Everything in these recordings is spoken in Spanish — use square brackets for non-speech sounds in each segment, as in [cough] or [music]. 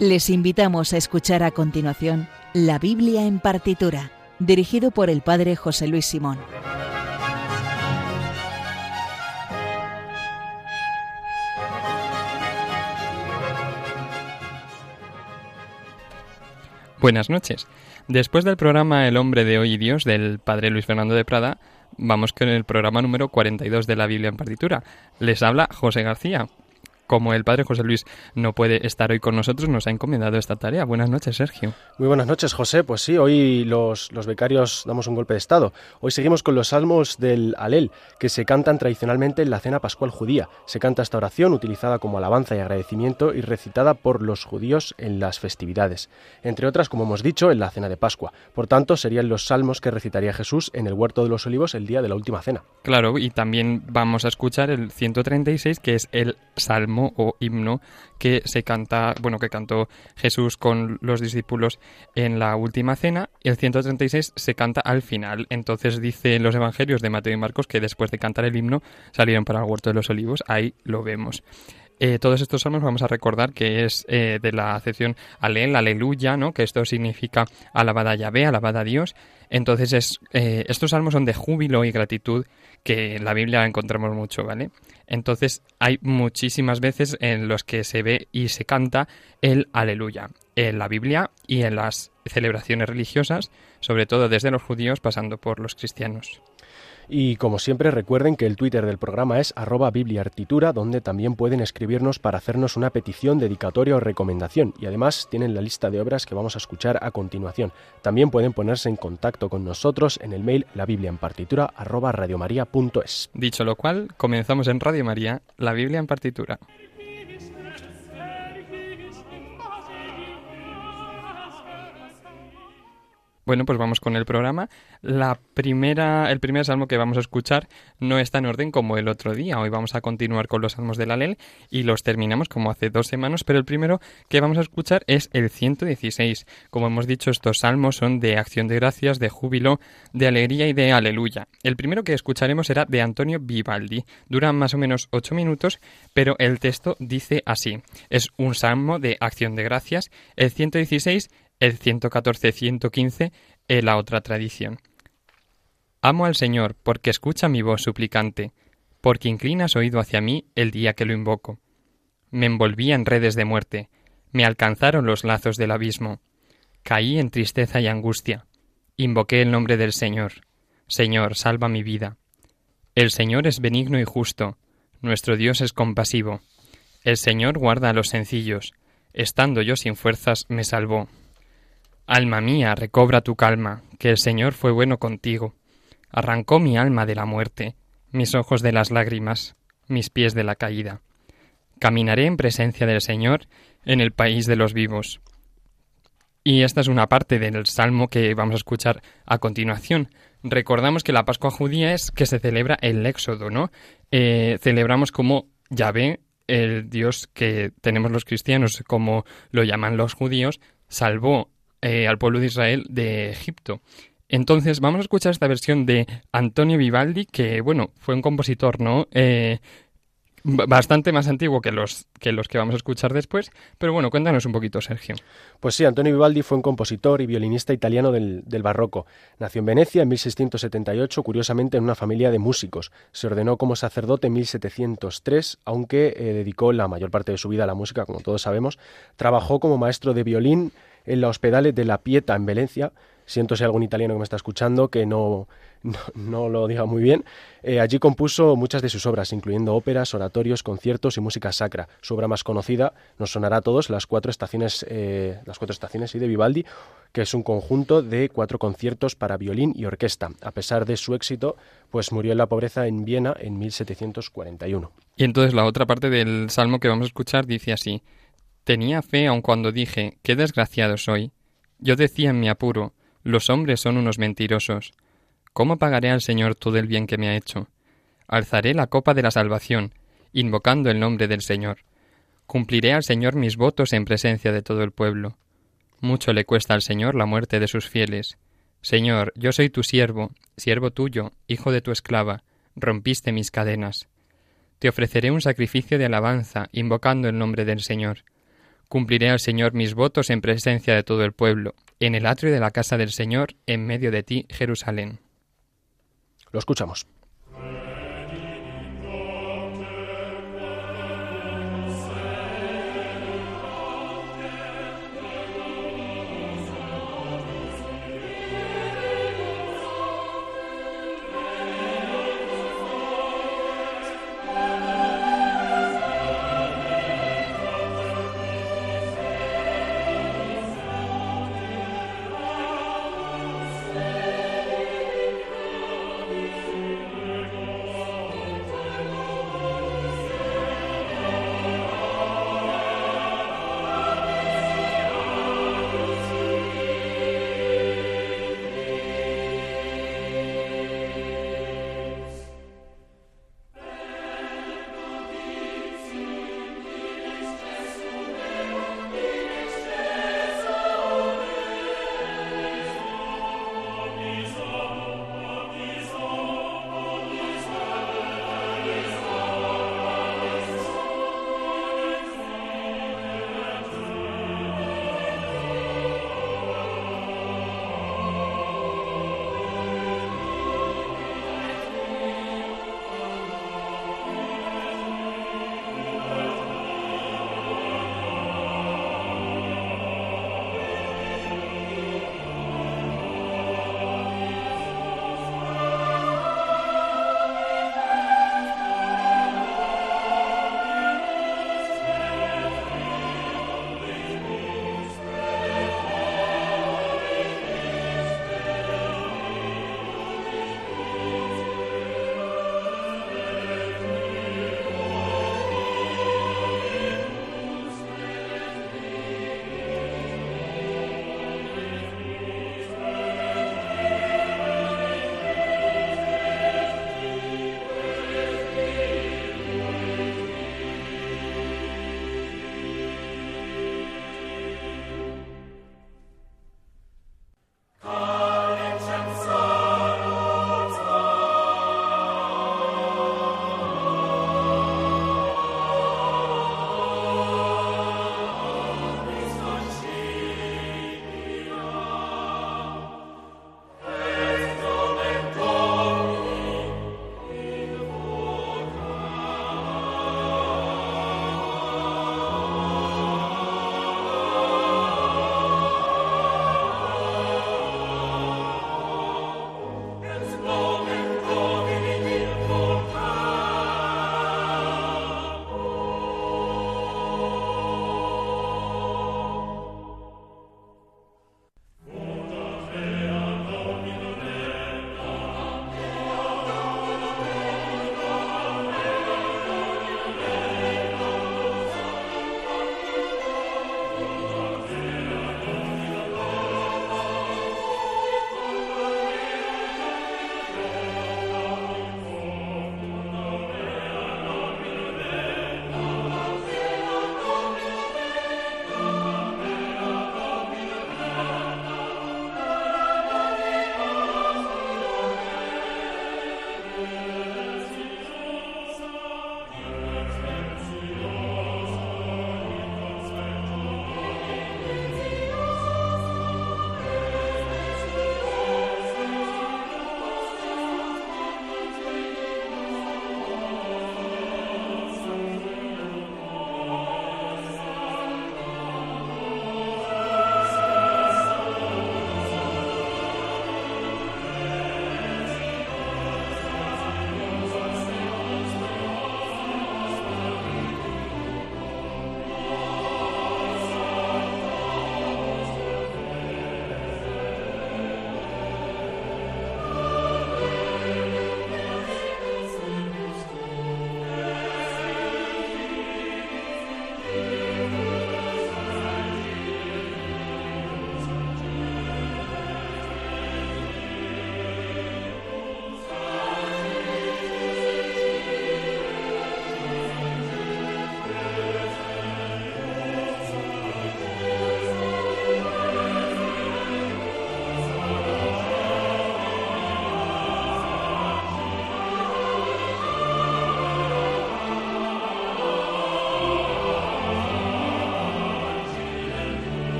Les invitamos a escuchar a continuación La Biblia en partitura, dirigido por el Padre José Luis Simón. Buenas noches. Después del programa El hombre de hoy y Dios del Padre Luis Fernando de Prada, vamos con el programa número 42 de la Biblia en partitura. Les habla José García como el padre José Luis no puede estar hoy con nosotros, nos ha encomendado esta tarea. Buenas noches, Sergio. Muy buenas noches, José. Pues sí, hoy los, los becarios damos un golpe de Estado. Hoy seguimos con los salmos del Alel, que se cantan tradicionalmente en la cena pascual judía. Se canta esta oración utilizada como alabanza y agradecimiento y recitada por los judíos en las festividades. Entre otras, como hemos dicho, en la cena de Pascua. Por tanto, serían los salmos que recitaría Jesús en el huerto de los olivos el día de la última cena. Claro, y también vamos a escuchar el 136, que es el salmo o himno que se canta, bueno, que cantó Jesús con los discípulos en la última cena. El 136 se canta al final. Entonces dice en los evangelios de Mateo y Marcos que después de cantar el himno salieron para el huerto de los olivos. Ahí lo vemos. Eh, todos estos salmos vamos a recordar que es eh, de la acepción alel, aleluya, ¿no? Que esto significa alabada a Yahvé, alabada a Dios. Entonces es, eh, estos salmos son de júbilo y gratitud que en la Biblia encontramos mucho, ¿vale? Entonces hay muchísimas veces en los que se ve y se canta el aleluya en la Biblia y en las celebraciones religiosas, sobre todo desde los judíos pasando por los cristianos. Y como siempre recuerden que el Twitter del programa es arroba bibliartitura, donde también pueden escribirnos para hacernos una petición, dedicatoria o recomendación. Y además tienen la lista de obras que vamos a escuchar a continuación. También pueden ponerse en contacto con nosotros en el mail la. Dicho lo cual, comenzamos en Radio María, la Biblia en partitura. Bueno, pues vamos con el programa. La primera, el primer salmo que vamos a escuchar no está en orden como el otro día. Hoy vamos a continuar con los salmos del Alel y los terminamos como hace dos semanas, pero el primero que vamos a escuchar es el 116. Como hemos dicho, estos salmos son de acción de gracias, de júbilo, de alegría y de aleluya. El primero que escucharemos será de Antonio Vivaldi. Dura más o menos ocho minutos, pero el texto dice así. Es un salmo de acción de gracias. El 116 el 114-115 en la otra tradición. Amo al Señor porque escucha mi voz suplicante, porque inclinas oído hacia mí el día que lo invoco. Me envolví en redes de muerte, me alcanzaron los lazos del abismo, caí en tristeza y angustia, invoqué el nombre del Señor. Señor, salva mi vida. El Señor es benigno y justo, nuestro Dios es compasivo. El Señor guarda a los sencillos, estando yo sin fuerzas me salvó. Alma mía, recobra tu calma, que el Señor fue bueno contigo. Arrancó mi alma de la muerte, mis ojos de las lágrimas, mis pies de la caída. Caminaré en presencia del Señor en el país de los vivos. Y esta es una parte del salmo que vamos a escuchar a continuación. Recordamos que la Pascua judía es que se celebra el Éxodo, ¿no? Eh, celebramos como Yahvé, el Dios que tenemos los cristianos, como lo llaman los judíos, salvó eh, al pueblo de Israel de Egipto. Entonces vamos a escuchar esta versión de Antonio Vivaldi, que bueno, fue un compositor, ¿no? Eh, bastante más antiguo que los, que los que vamos a escuchar después, pero bueno, cuéntanos un poquito, Sergio. Pues sí, Antonio Vivaldi fue un compositor y violinista italiano del, del, barroco. Nació en Venecia en 1678, curiosamente en una familia de músicos. Se ordenó como sacerdote en 1703, aunque eh, dedicó la mayor parte de su vida a la música, como todos sabemos. Trabajó como maestro de violín en la Hospedale de la Pieta en Valencia. Siento si hay algún italiano que me está escuchando que no, no, lo diga muy bien. Eh, allí compuso muchas de sus obras, incluyendo óperas, oratorios, conciertos y música sacra. Su obra más conocida nos sonará a todos las cuatro estaciones, eh, las cuatro estaciones de Vivaldi, que es un conjunto de cuatro conciertos para violín y orquesta. A pesar de su éxito, pues murió en la pobreza en Viena en 1741. Y entonces la otra parte del salmo que vamos a escuchar dice así: Tenía fe aun cuando dije, qué desgraciado soy. Yo decía en mi apuro, los hombres son unos mentirosos. ¿Cómo pagaré al Señor todo el bien que me ha hecho? Alzaré la copa de la salvación, invocando el nombre del Señor. Cumpliré al Señor mis votos en presencia de todo el pueblo. Mucho le cuesta al Señor la muerte de sus fieles. Señor, yo soy tu siervo, siervo tuyo, hijo de tu esclava, rompiste mis cadenas. Te ofreceré un sacrificio de alabanza, invocando el nombre del Señor. Cumpliré al Señor mis votos en presencia de todo el pueblo, en el atrio de la casa del Señor, en medio de ti, Jerusalén. Lo escuchamos.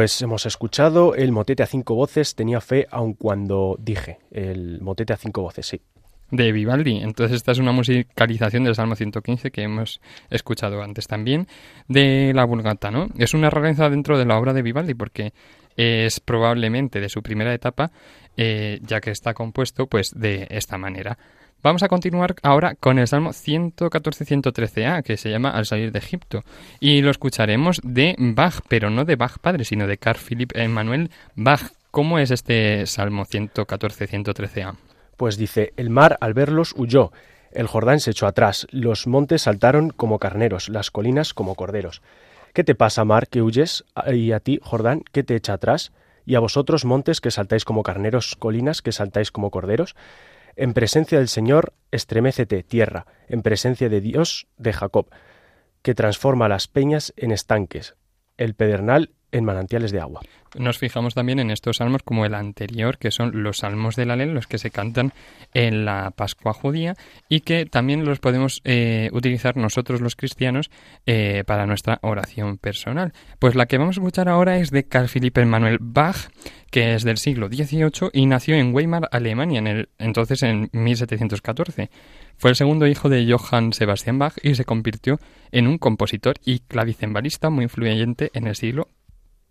Pues hemos escuchado el motete a cinco voces, tenía fe aun cuando dije, el motete a cinco voces, sí. De Vivaldi. Entonces esta es una musicalización del Salmo 115 que hemos escuchado antes también de la Vulgata, ¿no? Es una rareza dentro de la obra de Vivaldi porque es probablemente de su primera etapa, eh, ya que está compuesto pues de esta manera. Vamos a continuar ahora con el Salmo 114-113a, que se llama Al salir de Egipto. Y lo escucharemos de Bach, pero no de Bach padre, sino de Carl Philipp Emanuel Bach. ¿Cómo es este Salmo 114-113a? Pues dice, el mar al verlos huyó, el Jordán se echó atrás, los montes saltaron como carneros, las colinas como corderos. ¿Qué te pasa, mar, que huyes? Y a ti, Jordán, ¿qué te echa atrás? Y a vosotros, montes, que saltáis como carneros, colinas, que saltáis como corderos. En presencia del Señor, estremécete, tierra, en presencia de Dios de Jacob, que transforma las peñas en estanques, el pedernal en manantiales de agua. Nos fijamos también en estos salmos como el anterior, que son los salmos de la los que se cantan en la Pascua judía y que también los podemos eh, utilizar nosotros los cristianos eh, para nuestra oración personal. Pues la que vamos a escuchar ahora es de Carl Philipp Emanuel Bach, que es del siglo XVIII y nació en Weimar, Alemania, en el, entonces en 1714. Fue el segundo hijo de Johann Sebastian Bach y se convirtió en un compositor y clavicembalista muy influyente en el siglo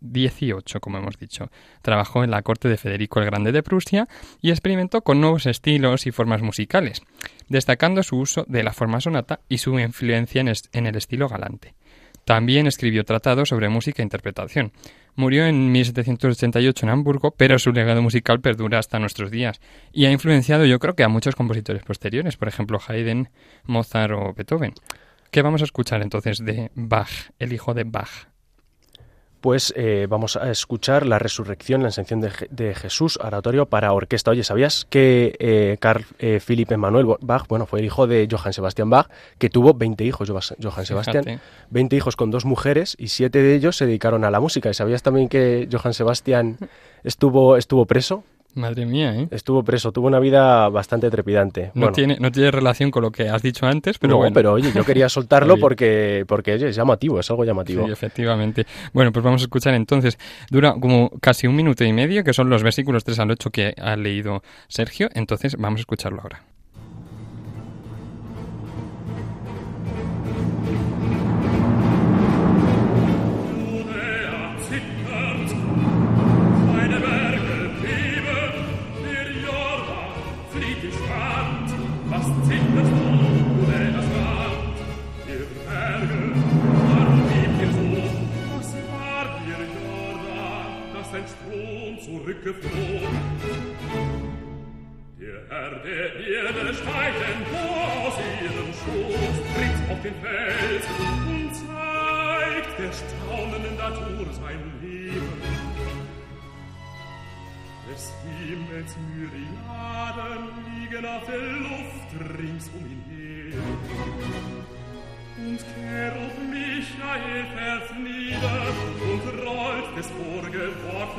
18, como hemos dicho. Trabajó en la corte de Federico el Grande de Prusia y experimentó con nuevos estilos y formas musicales, destacando su uso de la forma sonata y su influencia en el estilo galante. También escribió tratados sobre música e interpretación. Murió en 1788 en Hamburgo, pero su legado musical perdura hasta nuestros días y ha influenciado yo creo que a muchos compositores posteriores, por ejemplo Haydn, Mozart o Beethoven. ¿Qué vamos a escuchar entonces de Bach, el hijo de Bach? Pues eh, vamos a escuchar la resurrección, la ascensión de, Jesús, oratorio para orquesta. Oye, ¿sabías que eh, Carl eh, Philipp Emanuel Bach, bueno, fue el hijo de Johann Sebastian Bach, que tuvo 20 hijos, Johann Sebastian, 20 hijos con dos mujeres y siete de ellos se dedicaron a la música. ¿Y sabías también que Johann Sebastian estuvo, estuvo preso? Madre mía, ¿eh? Estuvo preso, tuvo una vida bastante trepidante. No, tiene, no tiene relación con lo que has dicho antes, pero bueno. pero oye, yo quería [laughs] soltarlo porque, porque es llamativo, es algo llamativo. Sí, efectivamente. Bueno, pues vamos a escuchar entonces. Dura como casi un minuto y medio, que son los versículos 3 al 8 que ha leído Sergio, entonces vamos a escucharlo ahora.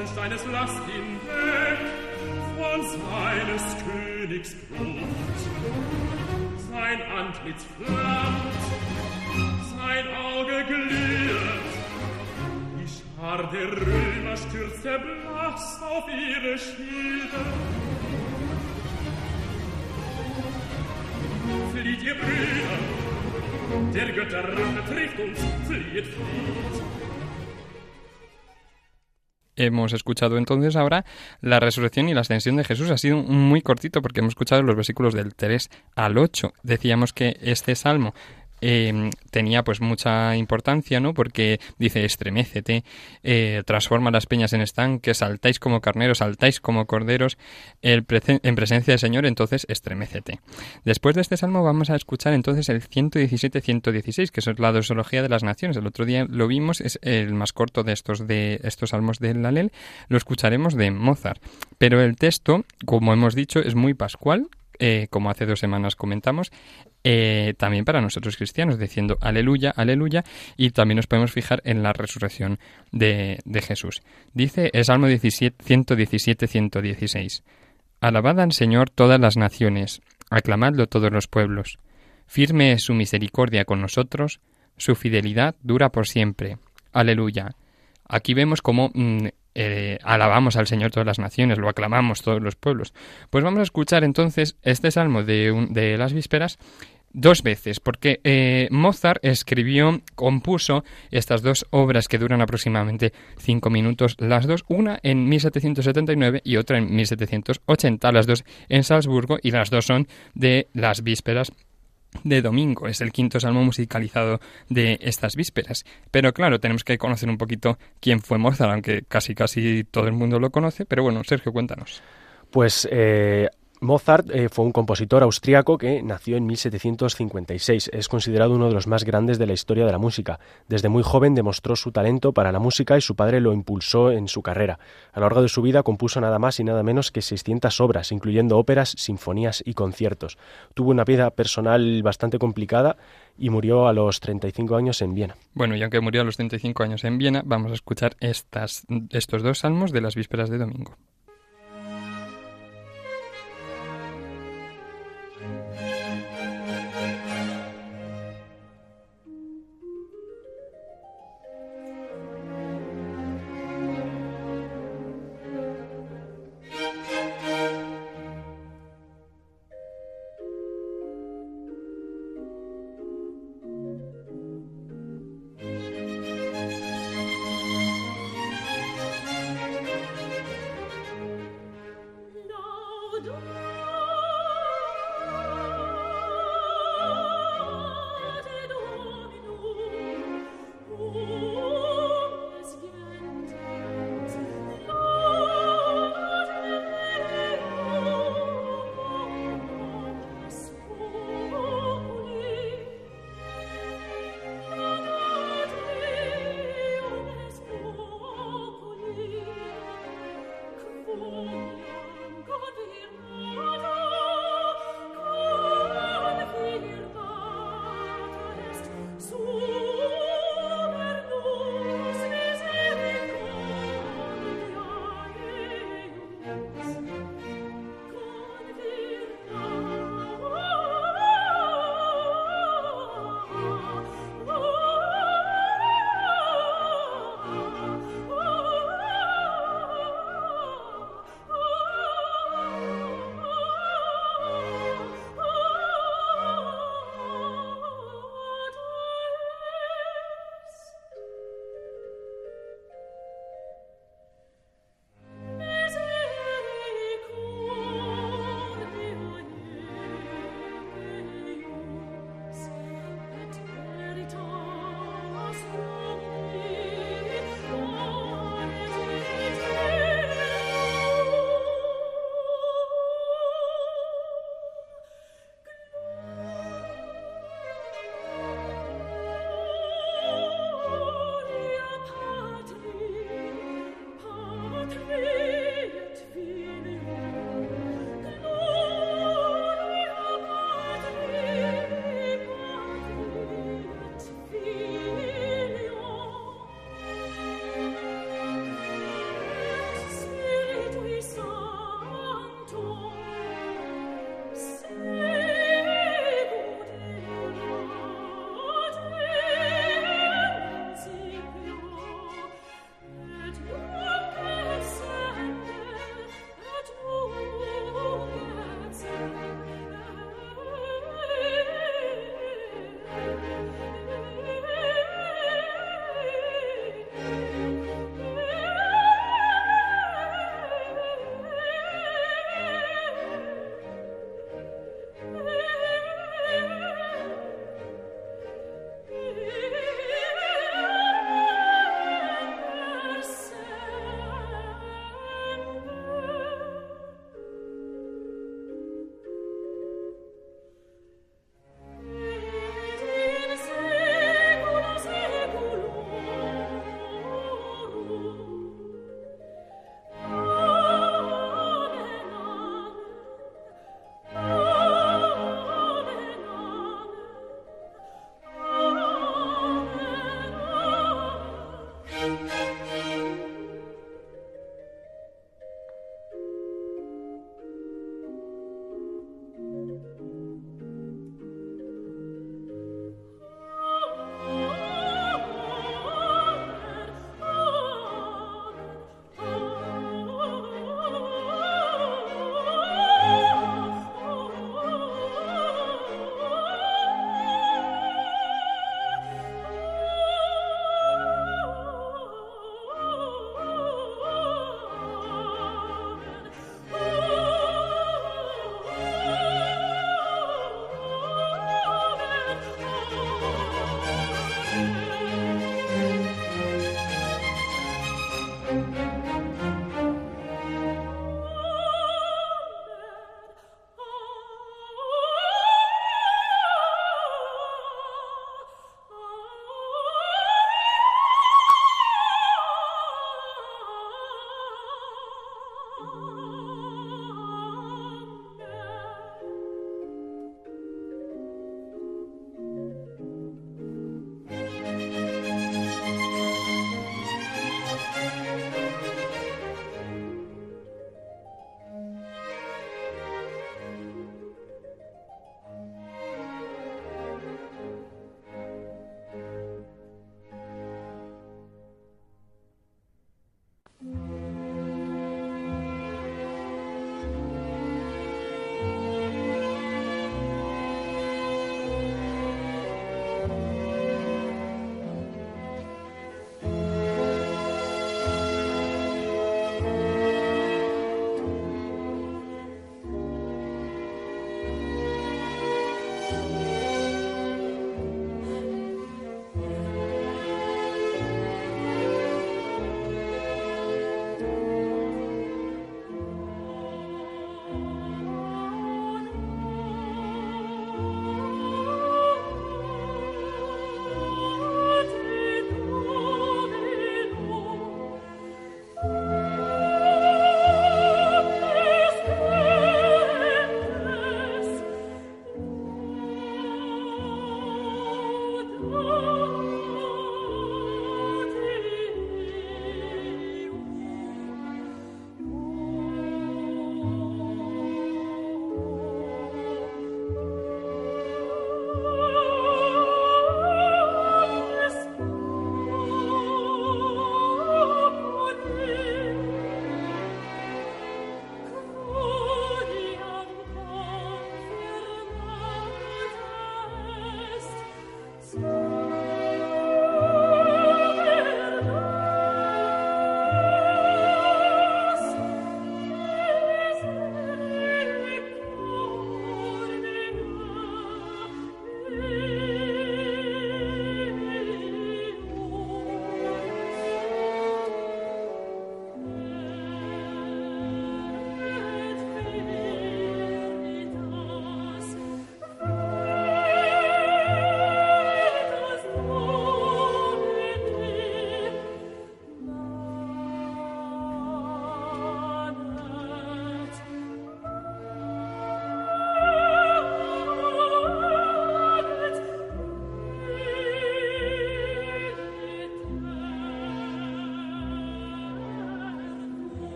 Schaufelsteines lass ihn weg von seines Königs Brot. Sein Antlitz flammt, sein Auge gliert, die Schar der Römer stürzt erblass auf ihre Schilde. Flieht ihr Brüder, der Götterrache trifft uns, flieht, flieht, Hemos escuchado entonces ahora la resurrección y la ascensión de Jesús. Ha sido muy cortito porque hemos escuchado los versículos del 3 al 8. Decíamos que este salmo Em, tenía pues mucha importancia, ¿no? Porque dice, estremécete, eh, transforma las peñas en estanques, saltáis como carneros, saltáis como corderos, el en presencia del Señor, entonces estremécete. Después de este salmo vamos a escuchar entonces el 117-116, que es la dosología de las naciones. El otro día lo vimos, es el más corto de estos, de estos salmos del Lalel, lo escucharemos de Mozart. Pero el texto, como hemos dicho, es muy pascual, eh, como hace dos semanas comentamos, eh, también para nosotros cristianos, diciendo aleluya, aleluya, y también nos podemos fijar en la resurrección de, Jesús. Dice el Salmo 117, 116, Alabad al Señor todas las naciones, aclamadlo todos los pueblos. Firme es su misericordia con nosotros, su fidelidad dura por siempre. Aleluya. Aquí vemos cómo mm, eh, alabamos al Señor todas las naciones, lo aclamamos todos los pueblos. Pues vamos a escuchar entonces este salmo de, de las vísperas dos veces, porque eh, Mozart escribió, compuso estas dos obras que duran aproximadamente cinco minutos, las dos, una en 1779 y otra en 1780, las dos en Salzburgo y las dos son de las vísperas de domingo. Es el quinto salmo musicalizado de estas vísperas. Pero claro, tenemos que conocer un poquito quién fue Mozart, aunque casi casi todo el mundo lo conoce. Pero bueno, Sergio, cuéntanos. Pues eh, Mozart eh, fue un compositor austriaco que nació en 1756. Es considerado uno de los más grandes de la historia de la música. Desde muy joven demostró su talento para la música y su padre lo impulsó en su carrera. A lo largo de su vida compuso nada más y nada menos que 600 obras, incluyendo óperas, sinfonías y conciertos. Tuvo una vida personal bastante complicada y murió a los 35 años en Viena. Bueno, y aunque murió a los 35 años en Viena, vamos a escuchar estas, estos dos salmos de las vísperas de domingo.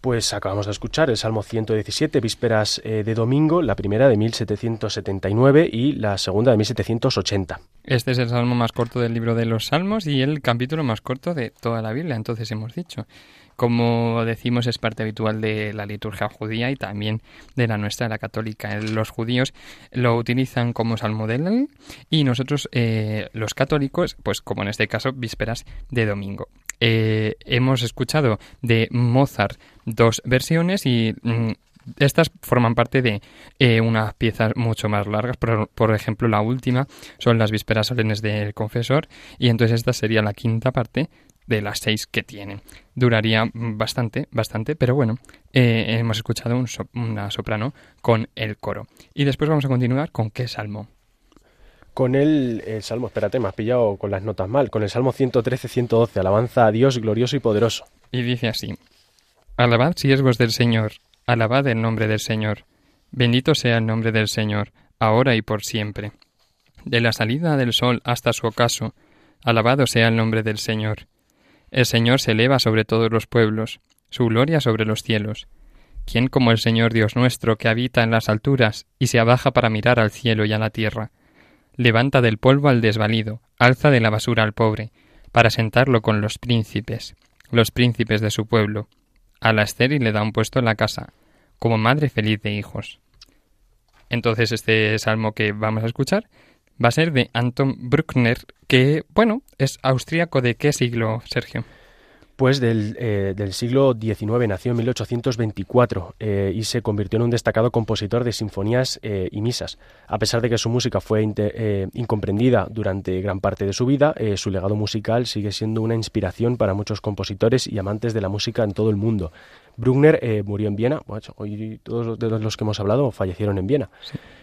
Pues acabamos de escuchar el Salmo 117, vísperas eh, de domingo, la primera de 1779 y la segunda de 1780. Este es el salmo más corto del libro de los Salmos y el capítulo más corto de toda la Biblia, entonces hemos dicho. Como decimos, es parte habitual de la liturgia judía y también de la nuestra, la católica. Los judíos lo utilizan como salmo del y nosotros, eh, los católicos, pues como en este caso, vísperas de domingo. Eh, hemos escuchado de Mozart dos versiones y mm, estas forman parte de eh, unas piezas mucho más largas. Por, por, ejemplo, la última son las vísperas solemnes del confesor y entonces esta sería la quinta parte de las seis que tiene. Duraría bastante, bastante, pero bueno, eh, hemos escuchado una soprano con el coro. Y después vamos a continuar con qué salmo con el, Salmo, espérate, me has pillado con las notas mal, con el Salmo 113-112, alabanza a Dios glorioso y poderoso. Y dice así, Alabad siervos del Señor, alabad el nombre del Señor, bendito sea el nombre del Señor, ahora y por siempre. De la salida del sol hasta su ocaso, alabado sea el nombre del Señor. El Señor se eleva sobre todos los pueblos, su gloria sobre los cielos. ¿Quién como el Señor Dios nuestro, que habita en las alturas y se abaja para mirar al cielo y a la tierra? levanta del polvo al desvalido, alza de la basura al pobre, para sentarlo con los príncipes, los príncipes de su pueblo. A la estéril le da un puesto en la casa, como madre feliz de hijos. Entonces este salmo que vamos a escuchar va a ser de Anton Bruckner, que, bueno, es austríaco de qué siglo, Sergio? pues del, eh, del siglo XIX, nació en 1824 eh, y se convirtió en un destacado compositor de sinfonías eh, y misas. A pesar de que su música fue incomprendida durante gran parte de su vida, su legado musical sigue siendo una inspiración para muchos compositores y amantes de la música en todo el mundo. Bruckner murió en Viena, hoy todos los que hemos hablado fallecieron en Viena.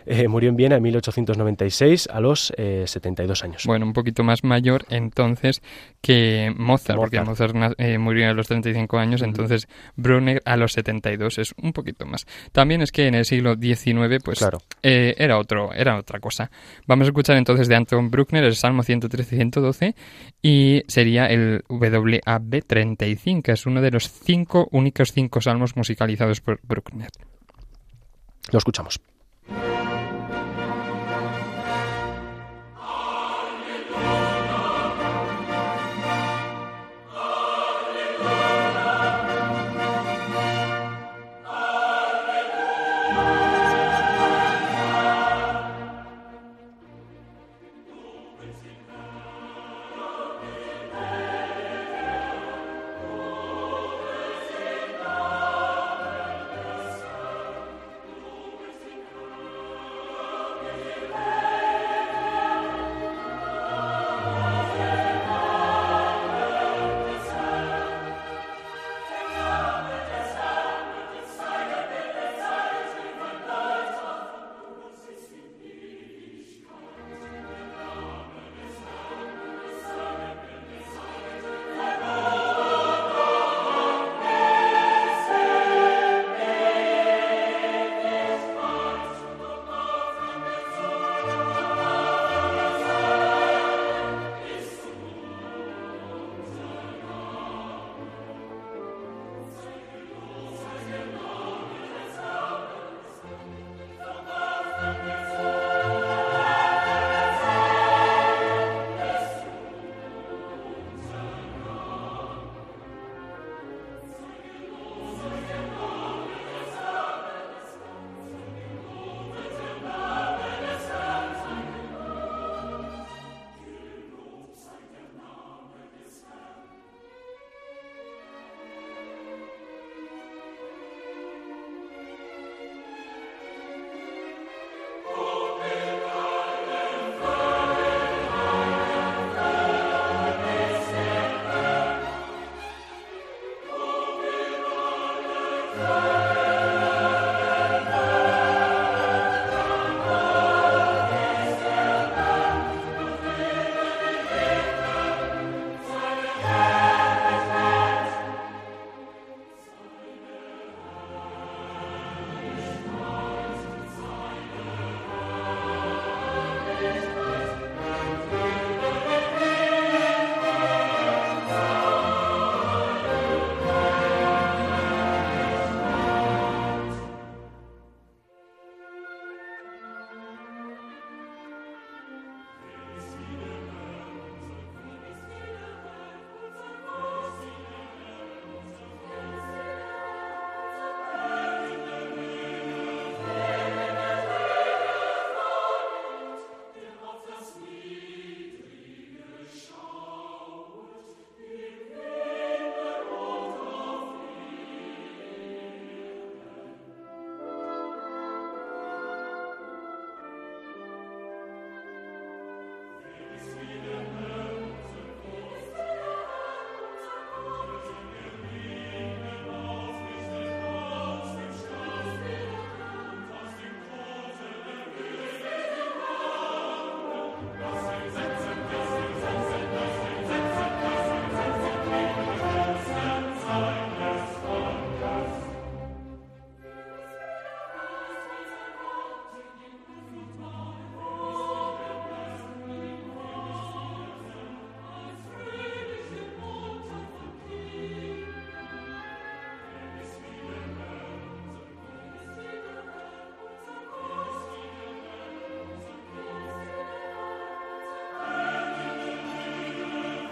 Eh, murió en Viena en 1896 a los 72 eh, años. Bueno, un poquito más mayor entonces que Mozart, porque Mozart eh, murió a los 35 años, entonces Brunner a los 72 es un poquito más. También es que en el siglo XIX pues era otro era otra cosa. Vamos a escuchar entonces de Anton Bruckner el Salmo 113 y 112 y sería el WAB 35, que es uno de los cinco únicos cinco salmos musicalizados por Bruckner. Lo escuchamos.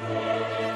Música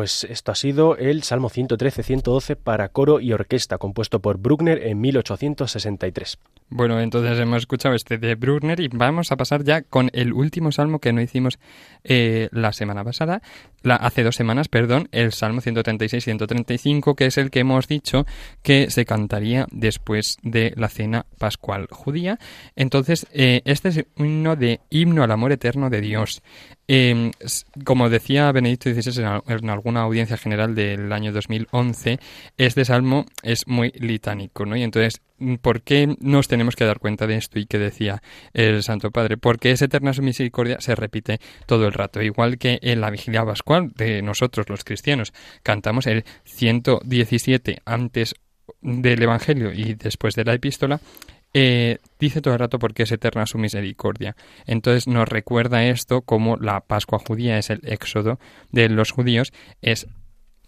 Pues esto ha sido el Salmo 113-112 para coro y orquesta, compuesto por Bruckner en 1863. Bueno, entonces hemos escuchado este de Bruckner y vamos a pasar ya con el último salmo que no hicimos eh, la semana pasada, la, hace dos semanas, perdón, el Salmo 136-135, que es el que hemos dicho que se cantaría después de la cena pascual judía. Entonces, eh, este es un himno de himno al amor eterno de Dios. Em, como decía Benedicto XVI en, alguna audiencia general del año 2011, este salmo es muy litánico, ¿no? Y entonces, ¿por qué nos tenemos que dar cuenta de esto y qué decía el Santo Padre? Porque es eterna su misericordia se repite todo el rato, igual que en la vigilia pascual de nosotros los cristianos. Cantamos el 117 antes del Evangelio y después de la epístola, eh, dice todo el rato porque es eterna su misericordia. Entonces nos recuerda esto como la Pascua judía es el éxodo de los judíos, es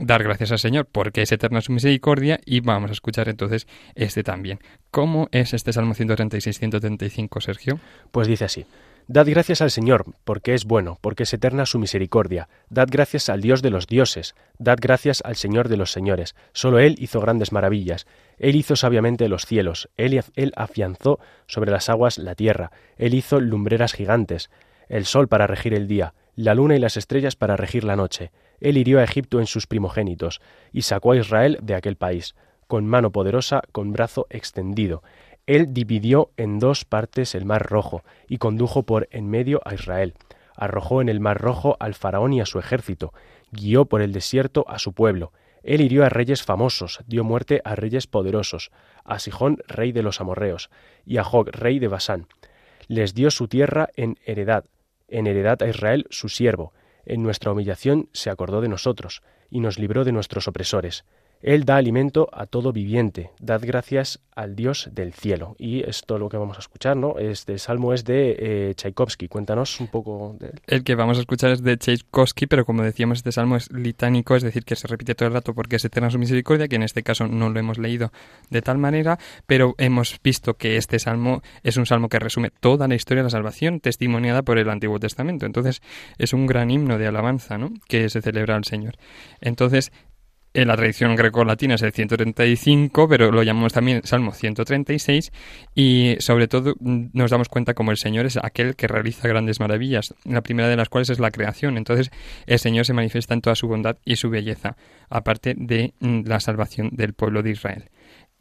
dar gracias al Señor porque es eterna su misericordia y vamos a escuchar entonces este también. ¿Cómo es este Salmo 136-135, Sergio? Pues dice así. Dad gracias al Señor, porque es bueno, porque es eterna su misericordia. Dad gracias al Dios de los dioses. Dad gracias al Señor de los señores. Solo Él hizo grandes maravillas. Él hizo sabiamente los cielos. Él, él afianzó sobre las aguas la tierra. Él hizo lumbreras gigantes. El sol para regir el día. La luna y las estrellas para regir la noche. Él hirió a Egipto en sus primogénitos. Y sacó a Israel de aquel país. Con mano poderosa, con brazo extendido. Él dividió en dos partes el mar rojo y condujo por en medio a Israel. Arrojó en el mar rojo al faraón y a su ejército, guió por el desierto a su pueblo. Él hirió a reyes famosos, dio muerte a reyes poderosos, a Sijón, rey de los amorreos, y a Jog, rey de Basán. Les dio su tierra en heredad, en heredad a Israel su siervo. En nuestra humillación se acordó de nosotros, y nos libró de nuestros opresores. Él da alimento a todo viviente. Dad gracias al Dios del cielo. Y esto lo que vamos a escuchar, ¿no? Este salmo es de eh, Tchaikovsky. Cuéntanos un poco de. El que vamos a escuchar es de Tchaikovsky, pero como decíamos, este salmo es litánico, es decir, que se repite todo el rato porque es eterna su misericordia, que en este caso no lo hemos leído de tal manera, pero hemos visto que este salmo es un salmo que resume toda la historia de la salvación testimoniada por el Antiguo Testamento. Entonces, es un gran himno de alabanza, ¿no? Que se celebra al Señor. Entonces, en la tradición greco-latina es el 135, pero lo llamamos también Salmo 136 y sobre todo mm, nos damos cuenta como el Señor es aquel que realiza grandes maravillas, la primera de las cuales es la creación. Entonces el Señor se manifiesta en toda su bondad y su belleza, aparte de mm, la salvación del pueblo de Israel.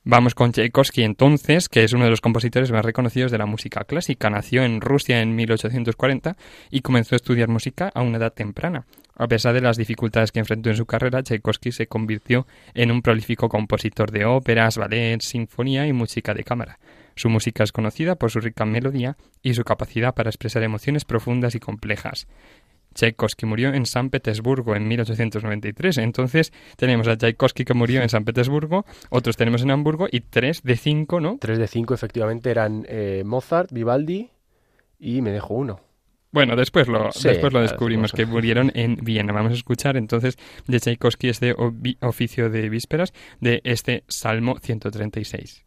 Vamos con Tchaikovsky entonces, que es uno de los compositores más reconocidos de la música clásica. Nació en Rusia en 1840 y comenzó a estudiar música a una edad temprana. A pesar de las dificultades que enfrentó en su carrera, Tchaikovsky se convirtió en un prolífico compositor de óperas, ballet, sinfonía y música de cámara. Su música es conocida por su rica melodía y su capacidad para expresar emociones profundas y complejas. Tchaikovsky murió en San Petersburgo en 1893. Entonces tenemos a Tchaikovsky que murió en San Petersburgo, otros tenemos en Hamburgo y tres de cinco, ¿no? Tres de cinco efectivamente eran eh, Mozart, Vivaldi y me dejo uno. Bueno, después lo, después lo descubrimos que murieron en Viena. Vamos a escuchar entonces de Tchaikovsky este oficio de vísperas de este Salmo 136.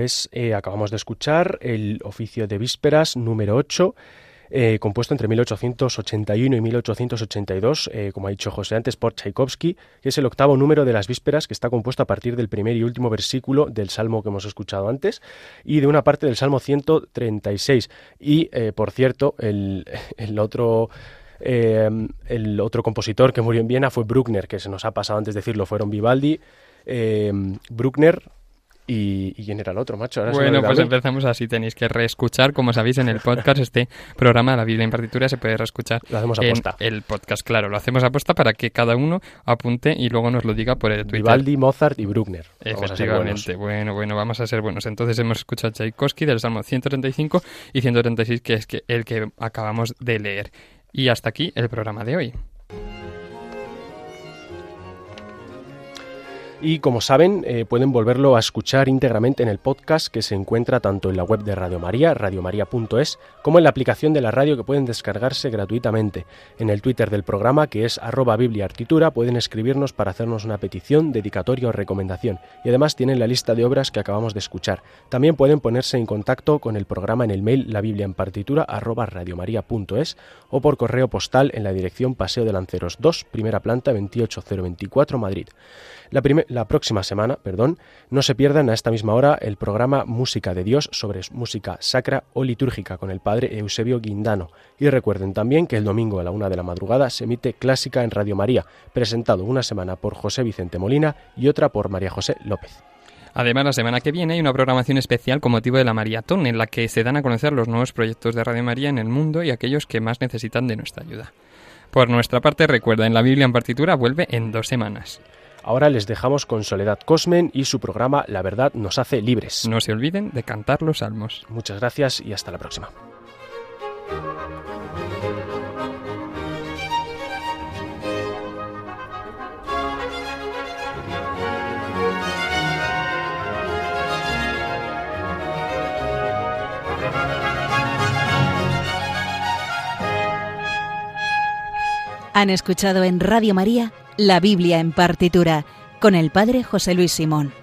Pues eh, acabamos de escuchar el oficio de vísperas número 8 eh, compuesto entre 1881 y 1882, eh, como ha dicho José antes, por Tchaikovsky, que es el octavo número de las vísperas, que está compuesto a partir del primer y último versículo del Salmo que hemos escuchado antes y de una parte del Salmo 136. Y, por cierto, el, [laughs] otro... el otro compositor que murió en Viena fue Bruckner, que se nos ha pasado antes decirlo, fueron Vivaldi, Bruckner, y, quién era el otro, macho. bueno, pues empezamos así. Tenéis que reescuchar, como sabéis, en el podcast este programa, La Biblia en partitura, se puede reescuchar. Lo hacemos a posta. El podcast, claro, lo hacemos a posta para que cada uno apunte y luego nos lo diga por el Twitter. Vivaldi, Mozart y Bruckner. Efectivamente. Bueno, bueno, vamos a ser buenos. Entonces hemos escuchado Tchaikovsky del Salmo 135 y 136, que es que el que acabamos de leer. Y hasta aquí el programa de hoy. Y como saben, eh, pueden volverlo a escuchar íntegramente en el podcast que se encuentra tanto en la web de Radio María, radiomaria.es, como en la aplicación de la radio que pueden descargarse gratuitamente. En el Twitter del programa, que es arroba bibliaartitura, pueden escribirnos para hacernos una petición, dedicatoria o recomendación. Y además tienen la lista de obras que acabamos de escuchar. También pueden ponerse en contacto con el programa en el mail la en partitura o por correo postal en la dirección Paseo de Lanceros 2, primera planta 28024 Madrid. La, próxima semana, perdón, no se pierdan a esta misma hora el programa Música de Dios sobre música sacra o litúrgica con el padre Eusebio Guindano. Y recuerden también que el domingo a la una de la madrugada se emite Clásica en Radio María, presentado una semana por José Vicente Molina y otra por María José López. Además, la semana que viene hay una programación especial con motivo de la Maratón, en la que se dan a conocer los nuevos proyectos de Radio María en el mundo y aquellos que más necesitan de nuestra ayuda. Por nuestra parte, recuerda, en la Biblia en partitura vuelve en dos semanas. Ahora les dejamos con Soledad Cosmen y su programa La verdad nos hace libres. No se olviden de cantar los salmos. Muchas gracias y hasta la próxima. Han escuchado en Radio María la Biblia en partitura con el Padre José Luis Simón.